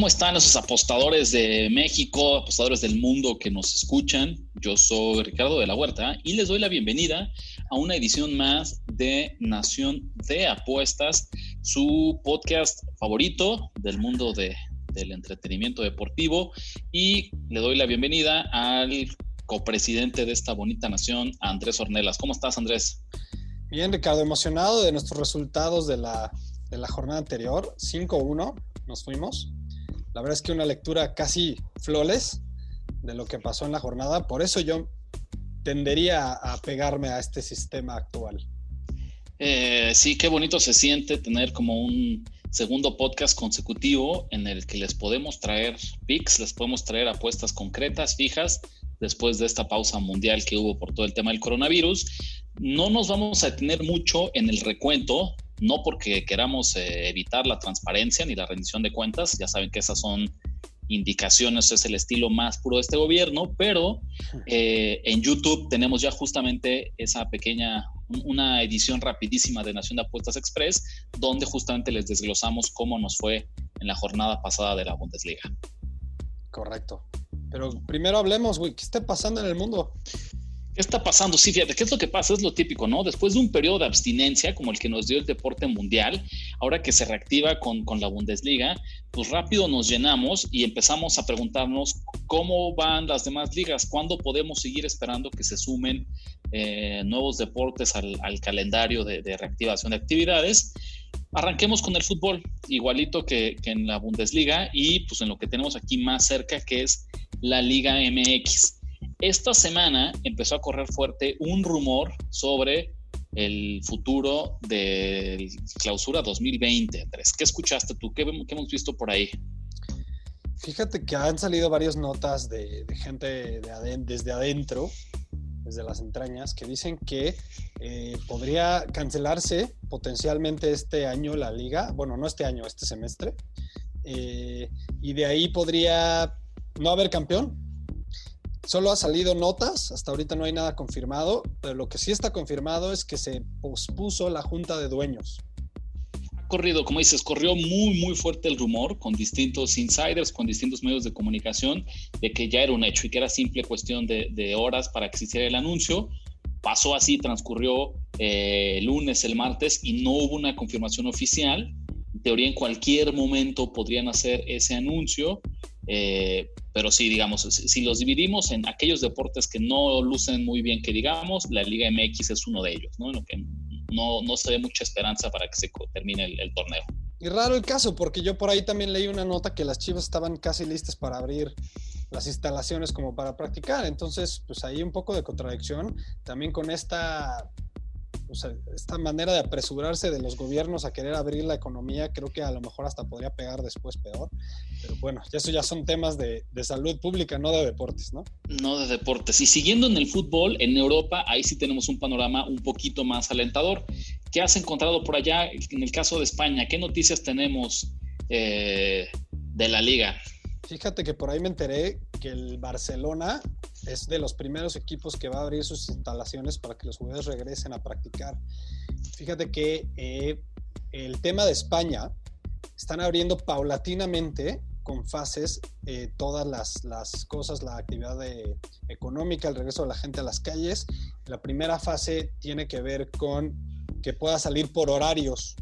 ¿Cómo están esos apostadores de México, apostadores del mundo que nos escuchan? Yo soy Ricardo de la Huerta y les doy la bienvenida a una edición más de Nación de Apuestas, su podcast favorito del mundo del entretenimiento deportivo. Y le doy la bienvenida al copresidente de esta bonita nación, Andrés Ornelas. ¿Cómo estás, Andrés? Bien, Ricardo, emocionado de nuestros resultados de la, jornada anterior. 5-1, nos fuimos. La verdad es que una lectura casi flawless de lo que pasó en la jornada. Por eso yo tendería a pegarme a este sistema actual. Eh, sí, qué bonito se siente tener como un segundo podcast consecutivo en el que les podemos traer picks, les podemos traer apuestas concretas, fijas, después de esta pausa mundial que hubo por todo el tema del coronavirus. No nos vamos a detener mucho en el recuento no porque queramos eh, evitar la transparencia ni la rendición de cuentas, ya saben que esas son indicaciones, es el estilo más puro de este gobierno, pero eh, en YouTube tenemos ya justamente esa pequeña, una edición rapidísima de Nación de Apuestas Express, donde justamente les desglosamos cómo nos fue en la jornada pasada de la Bundesliga. Correcto. Pero primero hablemos, güey, ¿qué está pasando en el mundo? ¿Qué está pasando? Sí, fíjate, ¿qué es lo que pasa? Es lo típico, ¿no? Después de un periodo de abstinencia como el que nos dio el deporte mundial, ahora que se reactiva con, la Bundesliga, pues rápido nos llenamos y empezamos a preguntarnos cómo van las demás ligas, cuándo podemos seguir esperando que se sumen eh, nuevos deportes al, calendario de, reactivación de actividades. Arranquemos con el fútbol, igualito que, que en la Bundesliga y pues en lo que tenemos aquí más cerca, que es la Liga MX. Esta semana empezó a correr fuerte un rumor sobre el futuro de clausura 2020, Andrés. ¿Qué escuchaste tú? ¿Qué, hemos visto por ahí? Fíjate que han salido varias notas de, gente desde adentro, desde las entrañas, que dicen que eh, podría cancelarse potencialmente este año la liga, bueno, no este año, este semestre, eh, y de ahí podría no haber campeón, Solo ha salido notas, hasta ahorita no hay nada confirmado, pero lo que sí está confirmado es que se pospuso la junta de dueños. Ha corrido, como dices, corrió muy, muy fuerte el rumor con distintos insiders, con distintos medios de comunicación, de que ya era un hecho y que era simple cuestión de, horas para que se hiciera el anuncio. Pasó así, transcurrió eh, el lunes, el martes y no hubo una confirmación oficial. En teoría, en cualquier momento podrían hacer ese anuncio. Eh, pero sí, digamos, si los dividimos en aquellos deportes que no lucen muy bien, que digamos, la Liga MX es uno de ellos, ¿no? En lo que no, no se ve mucha esperanza para que se termine el, torneo. Y raro el caso, porque yo por ahí también leí una nota que las Chivas estaban casi listas para abrir las instalaciones como para practicar. Entonces, pues ahí un poco de contradicción. También con esta o sea, esta manera de apresurarse de los gobiernos a querer abrir la economía, creo que a lo mejor hasta podría pegar después peor. Pero bueno, eso ya son temas de, salud pública, no de deportes, ¿no? No de deportes. Y siguiendo en el fútbol, en Europa, ahí sí tenemos un panorama un poquito más alentador. ¿Qué has encontrado por allá en el caso de España? ¿Qué noticias tenemos eh, de la liga? Fíjate que por ahí me enteré que el Barcelona es de los primeros equipos que va a abrir sus instalaciones para que los jugadores regresen a practicar. Fíjate que eh, el tema de España están abriendo paulatinamente con fases eh, todas las, cosas, la actividad económica, el regreso de la gente a las calles. La primera fase tiene que ver con que pueda salir por horarios.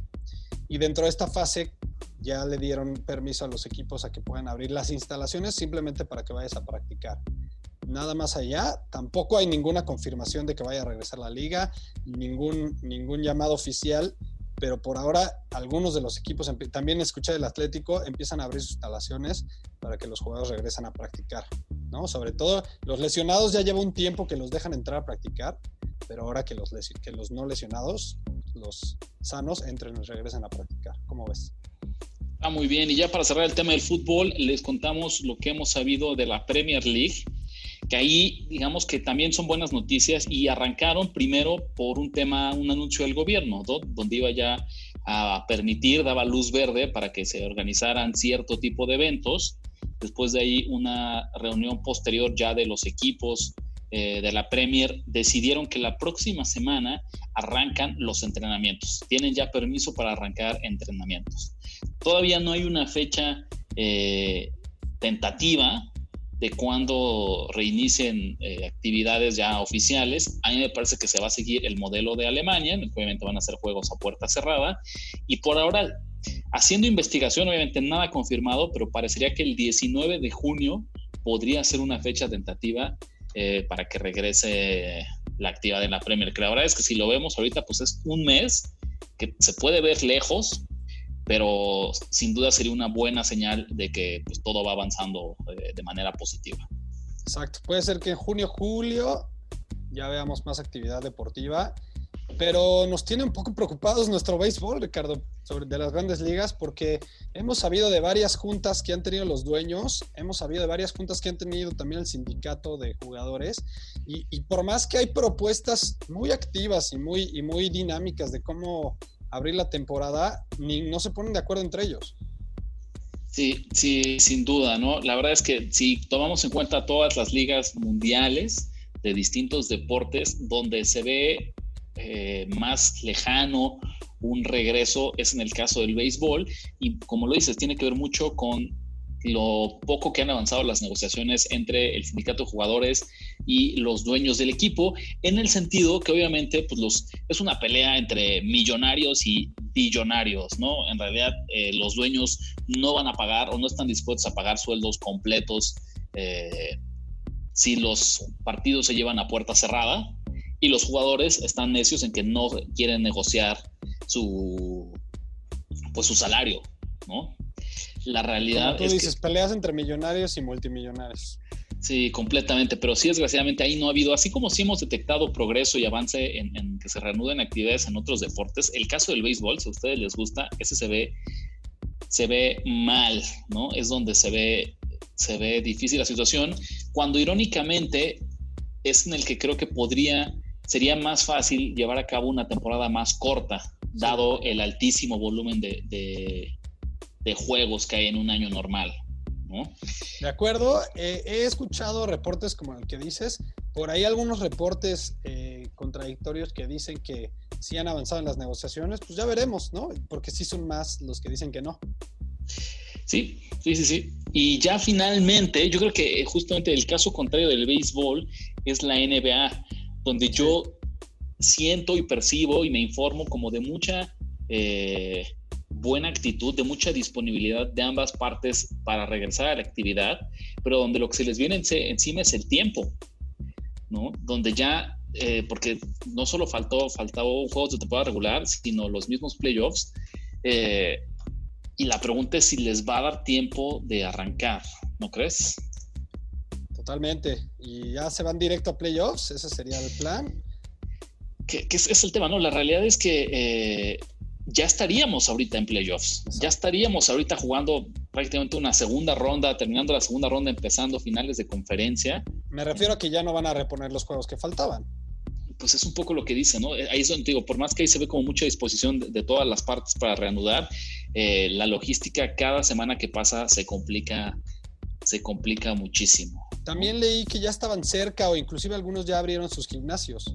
Y dentro de esta fase ya le dieron permiso a los equipos a que puedan abrir las instalaciones simplemente para que vayas a practicar nada más allá. Tampoco hay ninguna confirmación de que vaya a regresar la liga, ningún, ningún llamado oficial, pero por ahora algunos de los equipos, también escuché el Atlético, empiezan a abrir sus instalaciones para que los jugadores regresen a practicar. ¿no? Sobre todo los lesionados ya lleva un tiempo que los dejan entrar a practicar, pero ahora que los, que los no lesionados los, sanos entren y regresen a practicar. ¿Cómo ves? Ah, muy bien. Y ya para cerrar el tema del fútbol, les contamos lo que hemos sabido de la Premier League, que ahí digamos que también son buenas noticias y arrancaron primero por un tema, un anuncio del gobierno, donde iba ya a permitir, daba luz verde para que se organizaran cierto tipo de eventos. Después de ahí una reunión posterior ya de los equipos eh, de la Premier decidieron que la próxima semana arrancan los entrenamientos. Tienen ya permiso para arrancar entrenamientos. Todavía no hay una fecha eh, tentativa de cuándo reinicien eh, actividades ya oficiales. A mí me parece que se va a seguir el modelo de Alemania, obviamente van a ser juegos a puerta cerrada, y por ahora, haciendo investigación, obviamente nada confirmado, pero parecería que el 19 de junio podría ser una fecha tentativa eh, para que regrese la actividad en la Premier. Que la verdad es que si lo vemos ahorita, pues es un mes que se puede ver lejos, pero sin duda sería una buena señal de que pues, todo va avanzando eh, de manera positiva. Exacto, puede ser que en junio, julio ya veamos más actividad deportiva, pero nos tiene un poco preocupados nuestro béisbol, Ricardo, sobre de las grandes ligas, porque hemos sabido de varias juntas que han tenido los dueños, hemos sabido de varias juntas que han tenido también el sindicato de jugadores, y, por más que hay propuestas muy activas y muy, y muy dinámicas de cómo abrir la temporada, ni no se ponen de acuerdo entre ellos. Sí, sí, sin duda, ¿no? La verdad es que si tomamos en cuenta todas las ligas mundiales de distintos deportes, donde se ve eh, más lejano un regreso es en el caso del béisbol y como lo dices, tiene que ver mucho con lo poco que han avanzado las negociaciones entre el sindicato de jugadores y los dueños del equipo, en el sentido que obviamente pues es una pelea entre millonarios y billonarios, ¿no? En realidad eh, los dueños no van a pagar o no están dispuestos a pagar sueldos completos eh, si los partidos se llevan a puerta cerrada y los jugadores están necios en que no quieren negociar su, pues su salario, ¿no? La realidad Como tú dices, peleas entre millonarios y multimillonarios. Sí, completamente, pero sí, desgraciadamente ahí no ha habido, así como sí hemos detectado progreso y avance en, que se reanuden actividades en otros deportes, el caso del béisbol, si a ustedes les gusta, ese se ve, se ve mal, ¿no? Es donde se ve, se ve difícil la situación, cuando irónicamente es en el que creo que podría, sería más fácil llevar a cabo una temporada más corta, dado el altísimo volumen de, de juegos que hay en un año normal. De acuerdo, eh, he escuchado reportes como el que dices, por ahí algunos reportes eh, contradictorios que dicen que sí han avanzado en las negociaciones, pues ya veremos, ¿no? Porque sí son más los que dicen que no. Sí, sí, sí, sí. Y ya finalmente, yo creo que justamente el caso contrario del béisbol es la NBA, donde yo siento y percibo y me informo como de mucha eh, buena actitud, de mucha disponibilidad de ambas partes para regresar a la actividad, pero donde lo que se les viene encima es el tiempo, ¿no? Donde ya, eh, porque no solo faltó, faltó juegos de temporada regular, sino los mismos playoffs, eh, y la pregunta es si les va a dar tiempo de arrancar, ¿no crees? Totalmente. Y ya se van directo a playoffs, ese sería el plan. Que, es, el tema, ¿no? La realidad es que eh, ya estaríamos ahorita en playoffs, ya estaríamos ahorita jugando prácticamente una segunda ronda, terminando la segunda ronda, empezando finales de conferencia. Me refiero a que ya no van a reponer los juegos que faltaban. Pues es un poco lo que dice, ¿no? Ahí es donde digo, por más que ahí se ve como mucha disposición de, todas las partes para reanudar, eh, la logística cada semana que pasa se complica, se complica muchísimo. También leí que ya estaban cerca o inclusive algunos ya abrieron sus gimnasios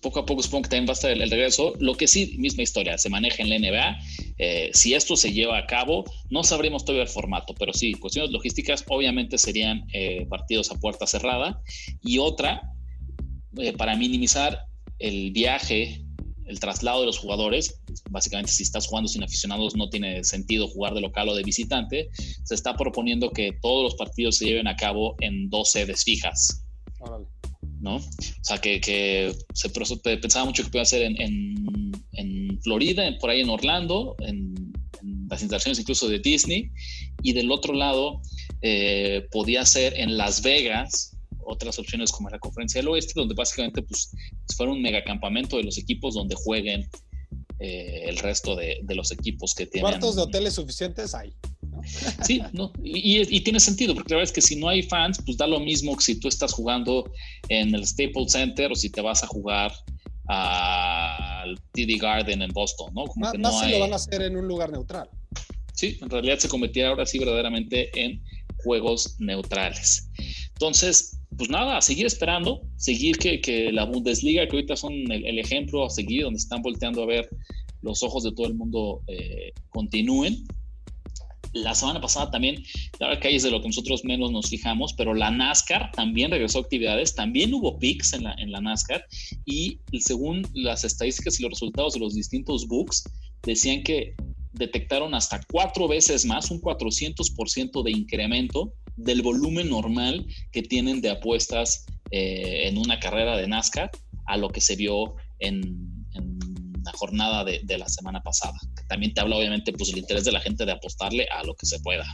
poco a poco supongo que también va a estar el, regreso. Lo que sí, misma historia, se maneja en la NBA. Eh, si esto se lleva a cabo, no sabremos todavía el formato, pero sí, cuestiones logísticas obviamente serían eh, partidos a puerta cerrada. Y otra, eh, para minimizar el viaje, el traslado de los jugadores, básicamente si estás jugando sin aficionados no tiene sentido jugar de local o de visitante, se está proponiendo que todos los partidos se lleven a cabo en dos sedes fijas. ¿No? O sea, que, se pensaba mucho que podía ser en, en, Florida, por ahí en Orlando, en, las instalaciones incluso de Disney, y del otro lado eh, podía ser en Las Vegas otras opciones como la conferencia del oeste, donde básicamente pues, fuera un megacampamento de los equipos donde jueguen eh, el resto de, los equipos que tienen. Cuartos de hoteles suficientes hay. Sí, no, y, tiene sentido, porque la verdad es que si no hay fans, pues da lo mismo que si tú estás jugando en el Staples Center o si te vas a jugar al TD Garden en Boston, ¿no? Como que no lo van a hacer en un lugar neutral. Sí, en realidad se convertirá ahora sí verdaderamente en juegos neutrales. Entonces, pues nada, a seguir esperando, seguir que, la Bundesliga, que ahorita son el, ejemplo a seguir, donde están volteando a ver los ojos de todo el mundo, eh, continúen. La semana pasada también, claro que ahí es de lo que nosotros menos nos fijamos, pero la NASCAR también regresó a actividades, también hubo picks en la, en la NASCAR y según las estadísticas y los resultados de los distintos books, decían que detectaron hasta cuatro veces más, un 400% de incremento del volumen normal que tienen de apuestas eh, en una carrera de NASCAR a lo que se vio en, la jornada de, la semana pasada. también te habla obviamente pues el interés de la gente de apostarle a lo que se pueda.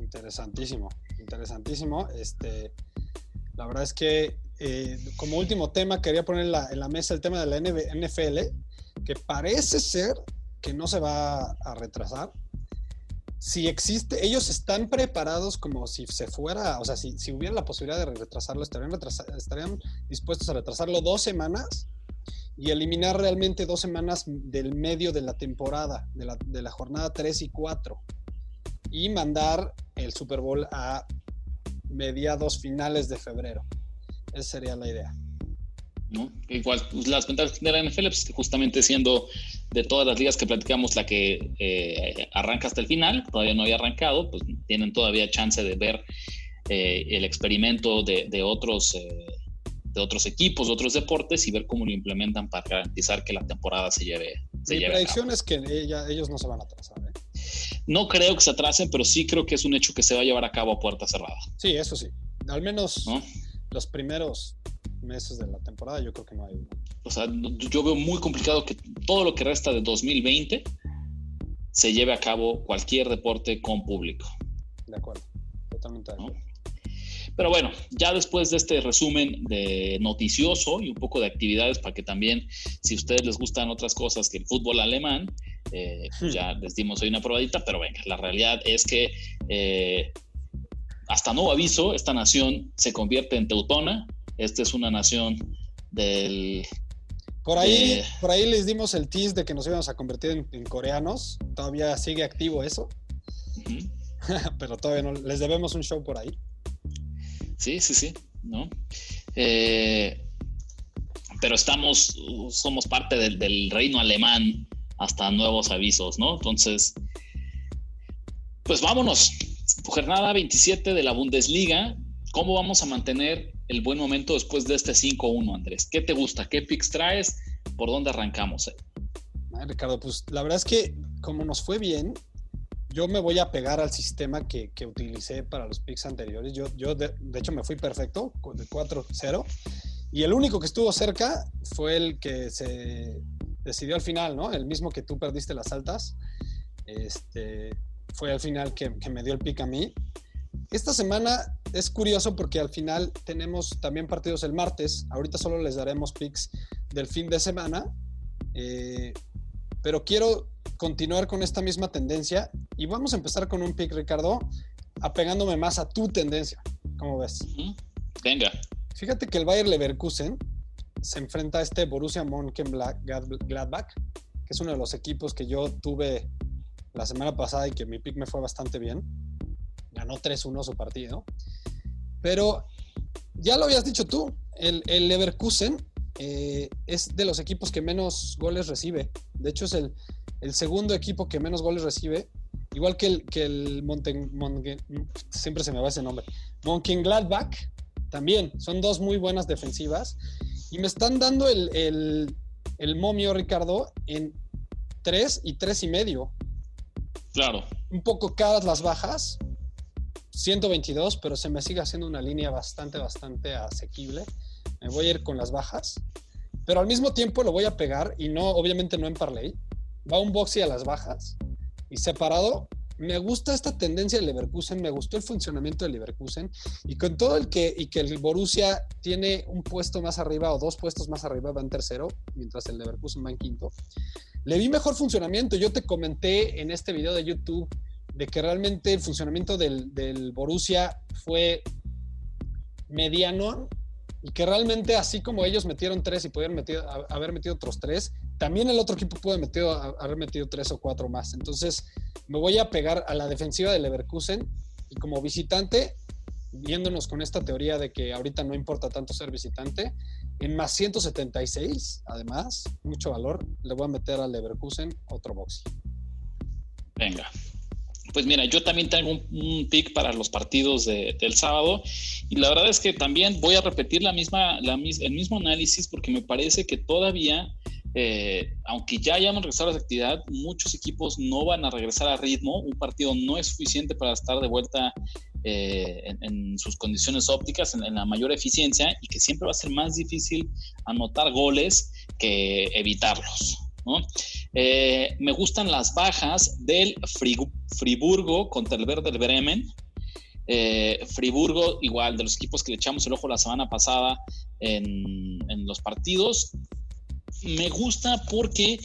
Interesantísimo, interesantísimo. Este, la verdad es que eh, como último tema quería poner en la, en la mesa el tema de la NFL, que parece ser que no se va a retrasar. Si existe, ellos están preparados como si se fuera, o sea, si, si hubiera la posibilidad de retrasarlo, estarían, estarían dispuestos a retrasarlo dos semanas y eliminar realmente dos semanas del medio de la temporada, de la, de la jornada 3 y 4, y mandar el Super Bowl a mediados finales de febrero. Esa sería la idea. Igual, pues, las ventajas de la NFL, pues, justamente siendo de todas las ligas que platicamos la que eh, arranca hasta el final, todavía no había arrancado, pues tienen todavía chance de ver eh, el experimento de, otros, eh, de otros equipos, de otros deportes y ver cómo lo implementan para garantizar que la temporada se lleve. Mi predicción es que ellos no se van a atrasar. No creo que se atrasen, pero sí creo que es un hecho que se va a llevar a cabo a puerta cerrada. Sí, eso sí. Al menos los primeros meses de la temporada, yo creo que no hay O sea, yo veo muy complicado que todo lo que resta de 2020 se lleve a cabo cualquier deporte con público. De acuerdo, totalmente de acuerdo. Pero bueno, ya después de este resumen de noticioso y un poco de actividades para que también, si a ustedes les gustan otras cosas que el fútbol alemán, eh, pues hmm. ya les dimos hoy una probadita, pero venga, la realidad es que eh, hasta nuevo aviso, esta nación se convierte en teutona, esta es una nación del... Por ahí, por ahí les dimos el tease de que nos íbamos a convertir en, coreanos. Todavía sigue activo eso. Pero todavía no. Les debemos un show por ahí. Sí, sí, sí. ¿no? Eh, pero estamos, somos parte del, reino alemán hasta nuevos avisos, ¿no? Entonces, pues vámonos. Jornada 27 de la Bundesliga. ¿Cómo vamos a mantener el buen momento después de este 5-1, Andrés? ¿Qué te gusta? ¿Qué picks traes? ¿Por dónde arrancamos? Eh? Ricardo, pues la verdad es que como nos fue bien, yo me voy a pegar al sistema que, utilicé para los picks anteriores. Yo, yo de, hecho, me fui perfecto, de 4-0. Y el único que estuvo cerca fue el que se decidió al final, ¿no? El mismo que tú perdiste las altas. Este, fue al final que, que me dio el pick a mí. Esta semana es curioso porque al final tenemos también partidos el martes. Ahorita solo les daremos picks del fin de semana. Eh, pero quiero continuar con esta misma tendencia y vamos a empezar con un pick, Ricardo, apegándome más a tu tendencia. ¿Cómo ves? Venga. Fíjate que el Bayer Leverkusen se enfrenta a este Borussia Mönchengladbach, que es uno de los equipos que yo tuve la semana pasada y que mi pick me fue bastante bien ganó 3-1 su partido. Pero ya lo habías dicho tú, el, el Leverkusen eh, es de los equipos que menos goles recibe. De hecho, es el, segundo equipo que menos goles recibe. Igual que el, que el siempre se me va ese nombre. Gladbach también. Son dos muy buenas defensivas. Y me están dando el, el, el momio, Ricardo, en 3 y 3 y medio. Claro. Un poco caras las bajas, 122, pero se me sigue haciendo una línea bastante, bastante asequible. Me voy a ir con las bajas, pero al mismo tiempo lo voy a pegar y no, obviamente no en parlay. Va un boxy a las bajas y separado me gusta esta tendencia del Leverkusen, me gustó el funcionamiento del Leverkusen y con todo el que, y que el Borussia tiene un puesto más arriba o dos puestos más arriba, va en tercero, mientras el Leverkusen va en quinto, le vi mejor funcionamiento. Yo te comenté en este video de YouTube de que realmente el funcionamiento del, del Borussia fue mediano y que realmente así como ellos metieron tres y pudieron haber metido otros tres, también el otro equipo puede metido, haber metido tres o cuatro más. Entonces me voy a pegar a la defensiva del Leverkusen y como visitante, viéndonos con esta teoría de que ahorita no importa tanto ser visitante, en más 176, además, mucho valor, le voy a meter al Leverkusen otro boxy. Venga, pues mira, yo también tengo un, pick para los partidos del sábado y la verdad es que también voy a repetir la misma, el mismo análisis porque me parece que todavía, eh, aunque ya hayan regresado a la actividad, muchos equipos no van a regresar a ritmo. Un partido no es suficiente para estar de vuelta eh, en, sus condiciones ópticas, en, la mayor eficiencia y que siempre va a ser más difícil anotar goles que evitarlos. Eh, me gustan las bajas del Friburgo contra el Verde Bremen. Friburgo, igual de los equipos que le echamos el ojo la semana pasada en, los partidos, me gusta porque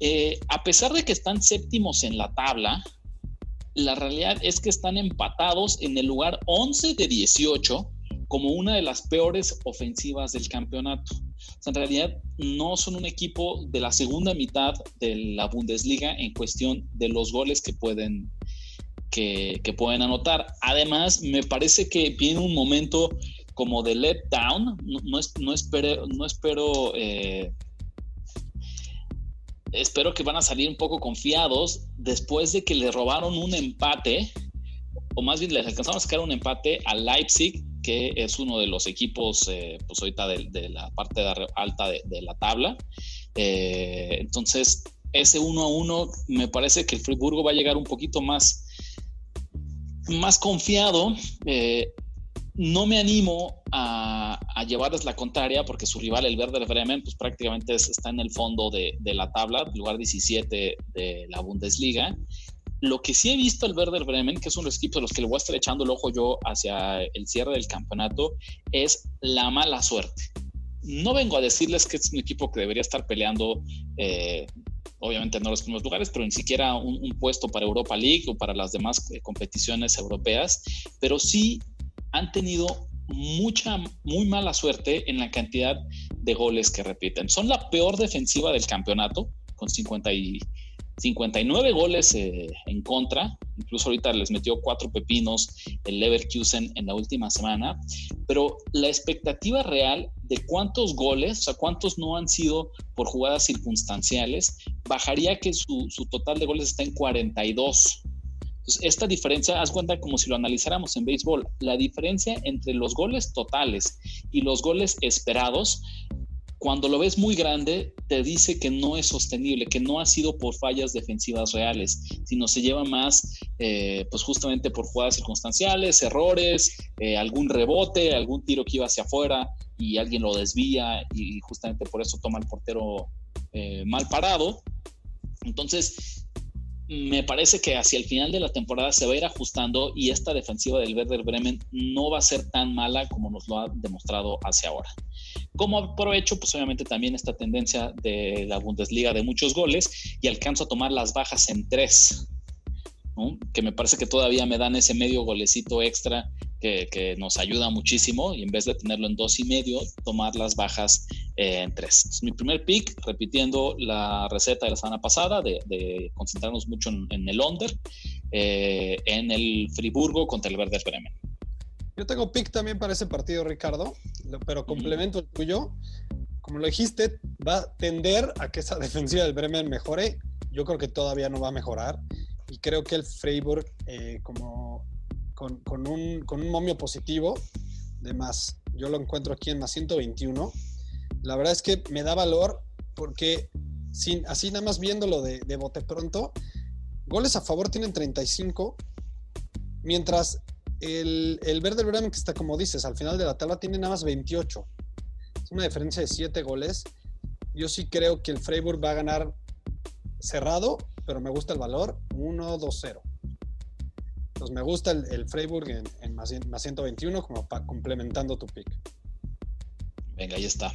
eh, a pesar de que están séptimos en la tabla, la realidad es que están empatados en el lugar 11 de 18 como una de las peores ofensivas del campeonato en realidad no son un equipo de la segunda mitad de la Bundesliga en cuestión de los goles que pueden, que, pueden anotar. Además, me parece que viene un momento como de let down. No, no, espero, no espero eh, espero que van a salir un poco confiados después de que le robaron un empate, o más bien les alcanzamos a sacar un empate a Leipzig que es uno de los equipos, eh, pues ahorita de, la parte alta de, la tabla. Eh, entonces, ese uno a uno, me parece que el Friburgo va a llegar un poquito más, más confiado. Eh, no me animo a, llevarles la contraria porque su rival, el Werder Bremen, pues prácticamente está en el fondo de, la tabla, lugar 17 de la Bundesliga. Lo que sí he visto el Werder Bremen, que es uno de los a los que le voy a estar echando el ojo yo hacia el cierre del campeonato, es la mala suerte. No vengo a decirles que es un equipo que debería estar peleando, eh, obviamente no los primeros lugares, pero ni siquiera un, puesto para Europa League o para las demás eh, competiciones europeas, pero sí han tenido mucha, muy mala suerte en la cantidad de goles que repiten. Son la peor defensiva del campeonato, con 50 y 59 goles eh, en contra, incluso ahorita les metió cuatro pepinos el Leverkusen en la última semana, pero la expectativa real de cuántos goles, o sea, cuántos no han sido por jugadas circunstanciales, bajaría que su, su total de goles está en 42. Entonces, esta diferencia, haz cuenta como si lo analizáramos en béisbol, la diferencia entre los goles totales y los goles esperados cuando lo ves muy grande, te dice que no es sostenible, que no ha sido por fallas defensivas reales, sino se lleva más, eh, pues justamente por jugadas circunstanciales, errores, eh, algún rebote, algún tiro que iba hacia afuera y alguien lo desvía y justamente por eso toma el portero eh, mal parado. Entonces, me parece que hacia el final de la temporada se va a ir ajustando y esta defensiva del Werder Bremen no va a ser tan mala como nos lo ha demostrado hacia ahora. Como aprovecho, pues obviamente también esta tendencia de la Bundesliga de muchos goles y alcanzo a tomar las bajas en tres, que me parece que todavía me dan ese medio golecito extra que, nos ayuda muchísimo y en vez de tenerlo en dos y medio, tomar las bajas eh, en tres. mi primer pick, repitiendo la receta de la semana pasada, de, concentrarnos mucho en, el under, eh, en el Friburgo contra el Werder Bremen. Yo tengo pick también para ese partido, Ricardo, pero complemento el tuyo. Como lo dijiste, va a tender a que esa defensiva del Bremen mejore. Yo creo que todavía no va a mejorar. Y creo que el Freiburg, eh, como con, un, momio positivo de más, yo lo encuentro aquí en más 121. La verdad es que me da valor porque sin, así nada más viéndolo de, de bote pronto, goles a favor tienen 35, mientras el, el Verde Bremen, que está como dices, al final de la tabla tiene nada más 28. Es una diferencia de 7 goles. Yo sí creo que el Freiburg va a ganar cerrado, pero me gusta el valor 1-2-0. Entonces me gusta el, Freiburg en, más, 121 como complementando tu pick. Venga, ahí está.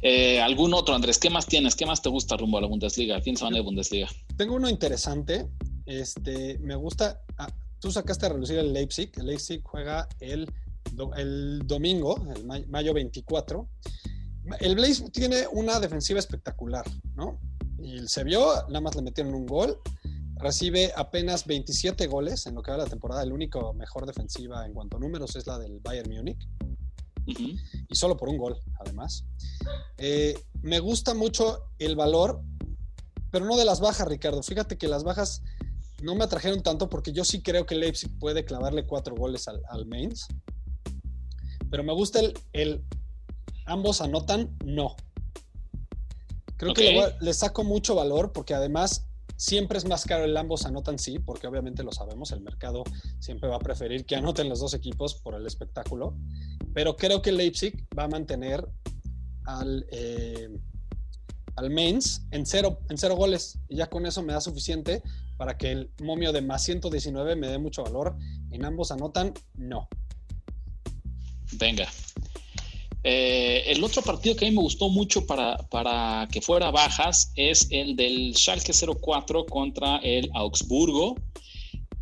Eh, ¿Algún otro, Andrés? ¿Qué más tienes? ¿Qué más te gusta rumbo a la Bundesliga? ¿Quién se van de Bundesliga? Tengo uno interesante. Este, me gusta. Ah, tú sacaste a relucir el Leipzig. El Leipzig juega el, el domingo, el mayo 24. El Blaze tiene una defensiva espectacular, ¿no? Y se vio, nada más le metieron un gol. Recibe apenas 27 goles en lo que va la temporada. El único mejor defensiva en cuanto a números es la del Bayern Múnich. Y solo por un gol, además. Eh, me gusta mucho el valor, pero no de las bajas, Ricardo. Fíjate que las bajas no me atrajeron tanto porque yo sí creo que Leipzig puede clavarle cuatro goles al, Mainz. Pero me gusta el, ambos anotan, no. Creo que le, saco mucho valor porque además siempre es más caro el ambos anotan sí, porque obviamente lo sabemos, el mercado siempre va a preferir que anoten los dos equipos por el espectáculo. Pero creo que Leipzig va a mantener al, eh, al Mainz en cero, en cero goles. Y ya con eso me da suficiente para que el momio de más 119 me dé mucho valor. En ambos anotan, no. Venga. Eh, el otro partido que a mí me gustó mucho para, para que fuera bajas es el del Schalke 04 contra el Augsburgo.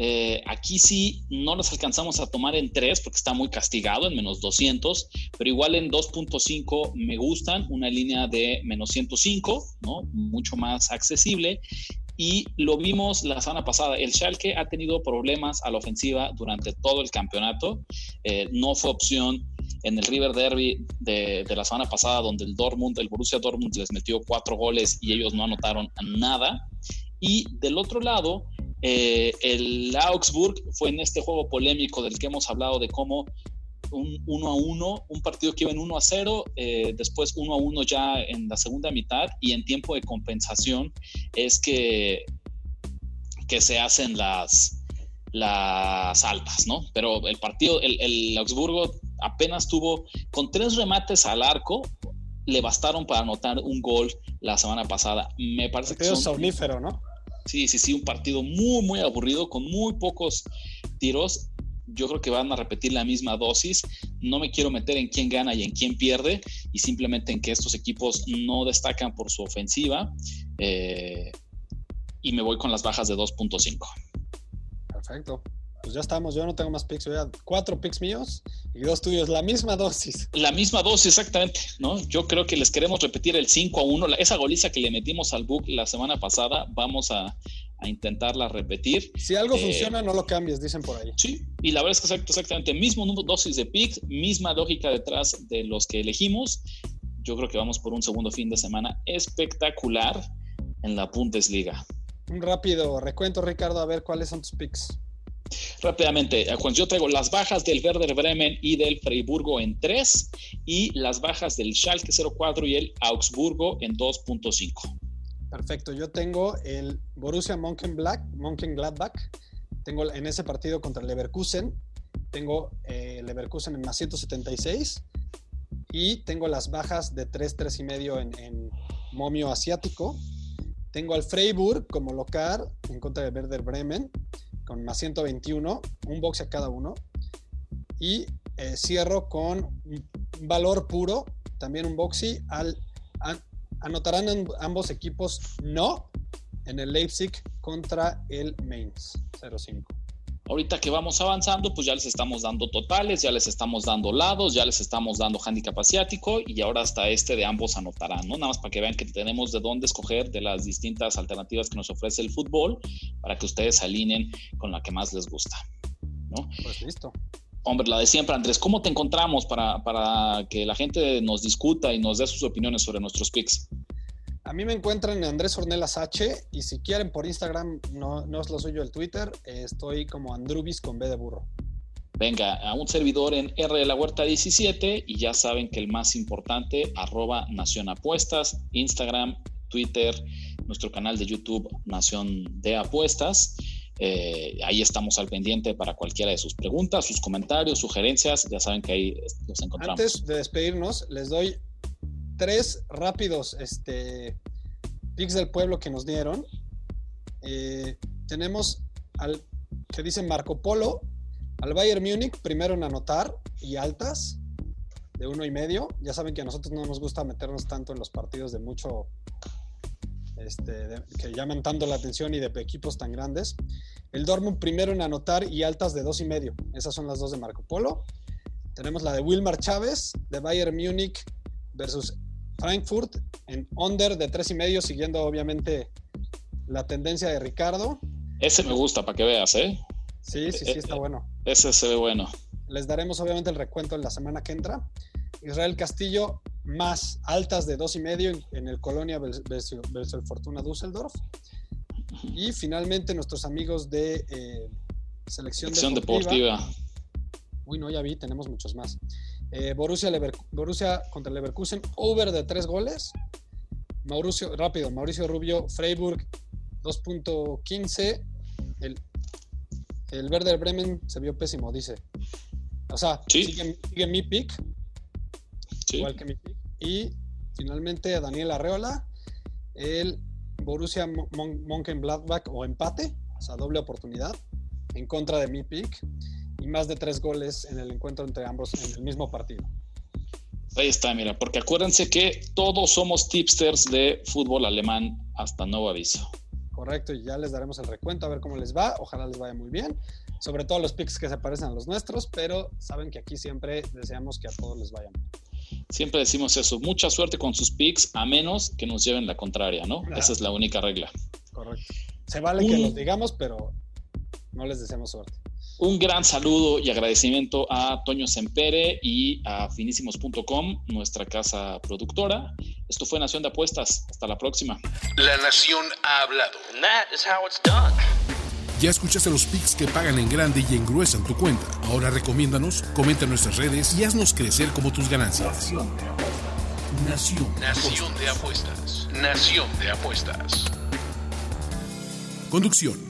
Eh, aquí sí no los alcanzamos a tomar en 3 porque está muy castigado en menos 200, pero igual en 2.5 me gustan, una línea de menos 105, ¿no? mucho más accesible. Y lo vimos la semana pasada, el Schalke ha tenido problemas a la ofensiva durante todo el campeonato, eh, no fue opción en el River Derby de, la semana pasada, donde el Dortmund, el Borussia Dortmund les metió cuatro goles y ellos no anotaron nada. Y del otro lado, eh, el Augsburg fue en este juego polémico del que hemos hablado de cómo un 1 a 1, un partido que iba en 1 a 0, eh, después 1 a 1 ya en la segunda mitad y en tiempo de compensación es que, que se hacen las, las altas, ¿no? Pero el partido, el, el Augsburgo apenas tuvo con tres remates al arco, le bastaron para anotar un gol la semana pasada. Me parece que es somnífero, ¿no? Sí, sí, sí, un partido muy, muy aburrido, con muy pocos tiros. Yo creo que van a repetir la misma dosis. No me quiero meter en quién gana y en quién pierde, y simplemente en que estos equipos no destacan por su ofensiva. Eh, y me voy con las bajas de 2.5. Perfecto pues ya estamos, yo no tengo más picks, ya cuatro picks míos y dos tuyos, la misma dosis. La misma dosis, exactamente, ¿no? Yo creo que les queremos repetir el 5 a 1, esa goliza que le metimos al book la semana pasada, vamos a, intentarla repetir. Si algo eh, funciona, no lo cambies, dicen por ahí. Sí, y la verdad es que exactamente, mismo número, dosis de picks, misma lógica detrás de los que elegimos. Yo creo que vamos por un segundo fin de semana espectacular en la Bundesliga. Un rápido recuento, Ricardo, a ver cuáles son tus picks. Rápidamente, eh, Juan, yo traigo las bajas del Werder Bremen y del Freiburgo en 3 y las bajas del Schalke 04 y el Augsburgo en 2.5. Perfecto, yo tengo el Borussia Mönchengladbach, tengo en ese partido contra Leverkusen, tengo eh, Leverkusen en más 176 y tengo las bajas de 3, 3 y medio en, en momio asiático. Tengo al Freiburg como local en contra del Werder Bremen con más 121, un boxe a cada uno. Y eh, cierro con valor puro, también un boxy. Al, anotarán ambos equipos no en el Leipzig contra el Mainz 05. Ahorita que vamos avanzando, pues ya les estamos dando totales, ya les estamos dando lados, ya les estamos dando handicap asiático y ahora hasta este de ambos anotarán, ¿no? Nada más para que vean que tenemos de dónde escoger de las distintas alternativas que nos ofrece el fútbol para que ustedes se alineen con la que más les gusta, ¿no? Pues listo. Hombre, la de siempre, Andrés, ¿cómo te encontramos para, para que la gente nos discuta y nos dé sus opiniones sobre nuestros picks? A mí me encuentran en Andrés Ornelas H y si quieren por Instagram, no, no es lo suyo el Twitter, estoy como Andrubis con B de burro. Venga, a un servidor en R de la Huerta 17 y ya saben que el más importante, arroba Nación Apuestas, Instagram, Twitter, nuestro canal de YouTube Nación de Apuestas. Eh, ahí estamos al pendiente para cualquiera de sus preguntas, sus comentarios, sugerencias. Ya saben que ahí los encontramos. Antes de despedirnos, les doy tres rápidos este, picks del pueblo que nos dieron. Eh, tenemos al que dice Marco Polo al Bayern Múnich, primero en anotar y altas de uno y medio. Ya saben que a nosotros no nos gusta meternos tanto en los partidos de mucho, este, que llaman tanto la atención y de equipos tan grandes. El Dortmund primero en anotar y altas de dos y medio. Esas son las dos de Marco Polo. Tenemos la de Wilmar Chávez de Bayern Múnich versus Frankfurt en under de tres y medio, siguiendo obviamente la tendencia de Ricardo. Ese me gusta para que veas, ¿eh? Sí, sí, sí, está bueno. Ese se ve bueno. Les daremos obviamente el recuento en la semana que entra. Israel Castillo más altas de dos y medio en el Colonia versus el Fortuna Düsseldorf. Y finalmente nuestros amigos de eh, Selección, deportiva. Uy, no, ya vi, tenemos muchos más. Eh, Borussia, Borussia contra Leverkusen, over de tres goles. Mauricio, rápido, Mauricio Rubio, Freiburg 2.15. El, el Werder Bremen se vio pésimo, dice. O sea, sigue, mi pick. Igual que mi pick. Y finalmente Daniel Arreola, el Borussia Mönchengladbach o empate, o sea, doble oportunidad en contra de mi pick y más de tres goles en el encuentro entre ambos en el mismo partido. Ahí está, mira, porque acuérdense que todos somos tipsters de fútbol alemán hasta nuevo aviso. Correcto, y ya les daremos el recuento a ver cómo les va. Ojalá les vaya muy bien. Sobre todo los picks que se parecen a los nuestros, pero saben que aquí siempre deseamos que a todos les vaya bien. Siempre decimos eso, mucha suerte con sus picks, a menos que nos lleven la contraria, ¿no? Esa es la única regla. Correcto. Se vale que los digamos, pero no les deseamos suerte. Un gran saludo y agradecimiento a Toño Sempere y a finísimos.com, nuestra casa productora. Esto fue Nación de Apuestas. Hasta la próxima. La Nación ha hablado. Ya escuchaste los pics que pagan en grande y engruesan tu cuenta. Ahora recomiéndanos, comenta en nuestras redes y haznos crecer como tus ganancias. Nación. Nación de Apuestas. Nación de Apuestas. Conducción.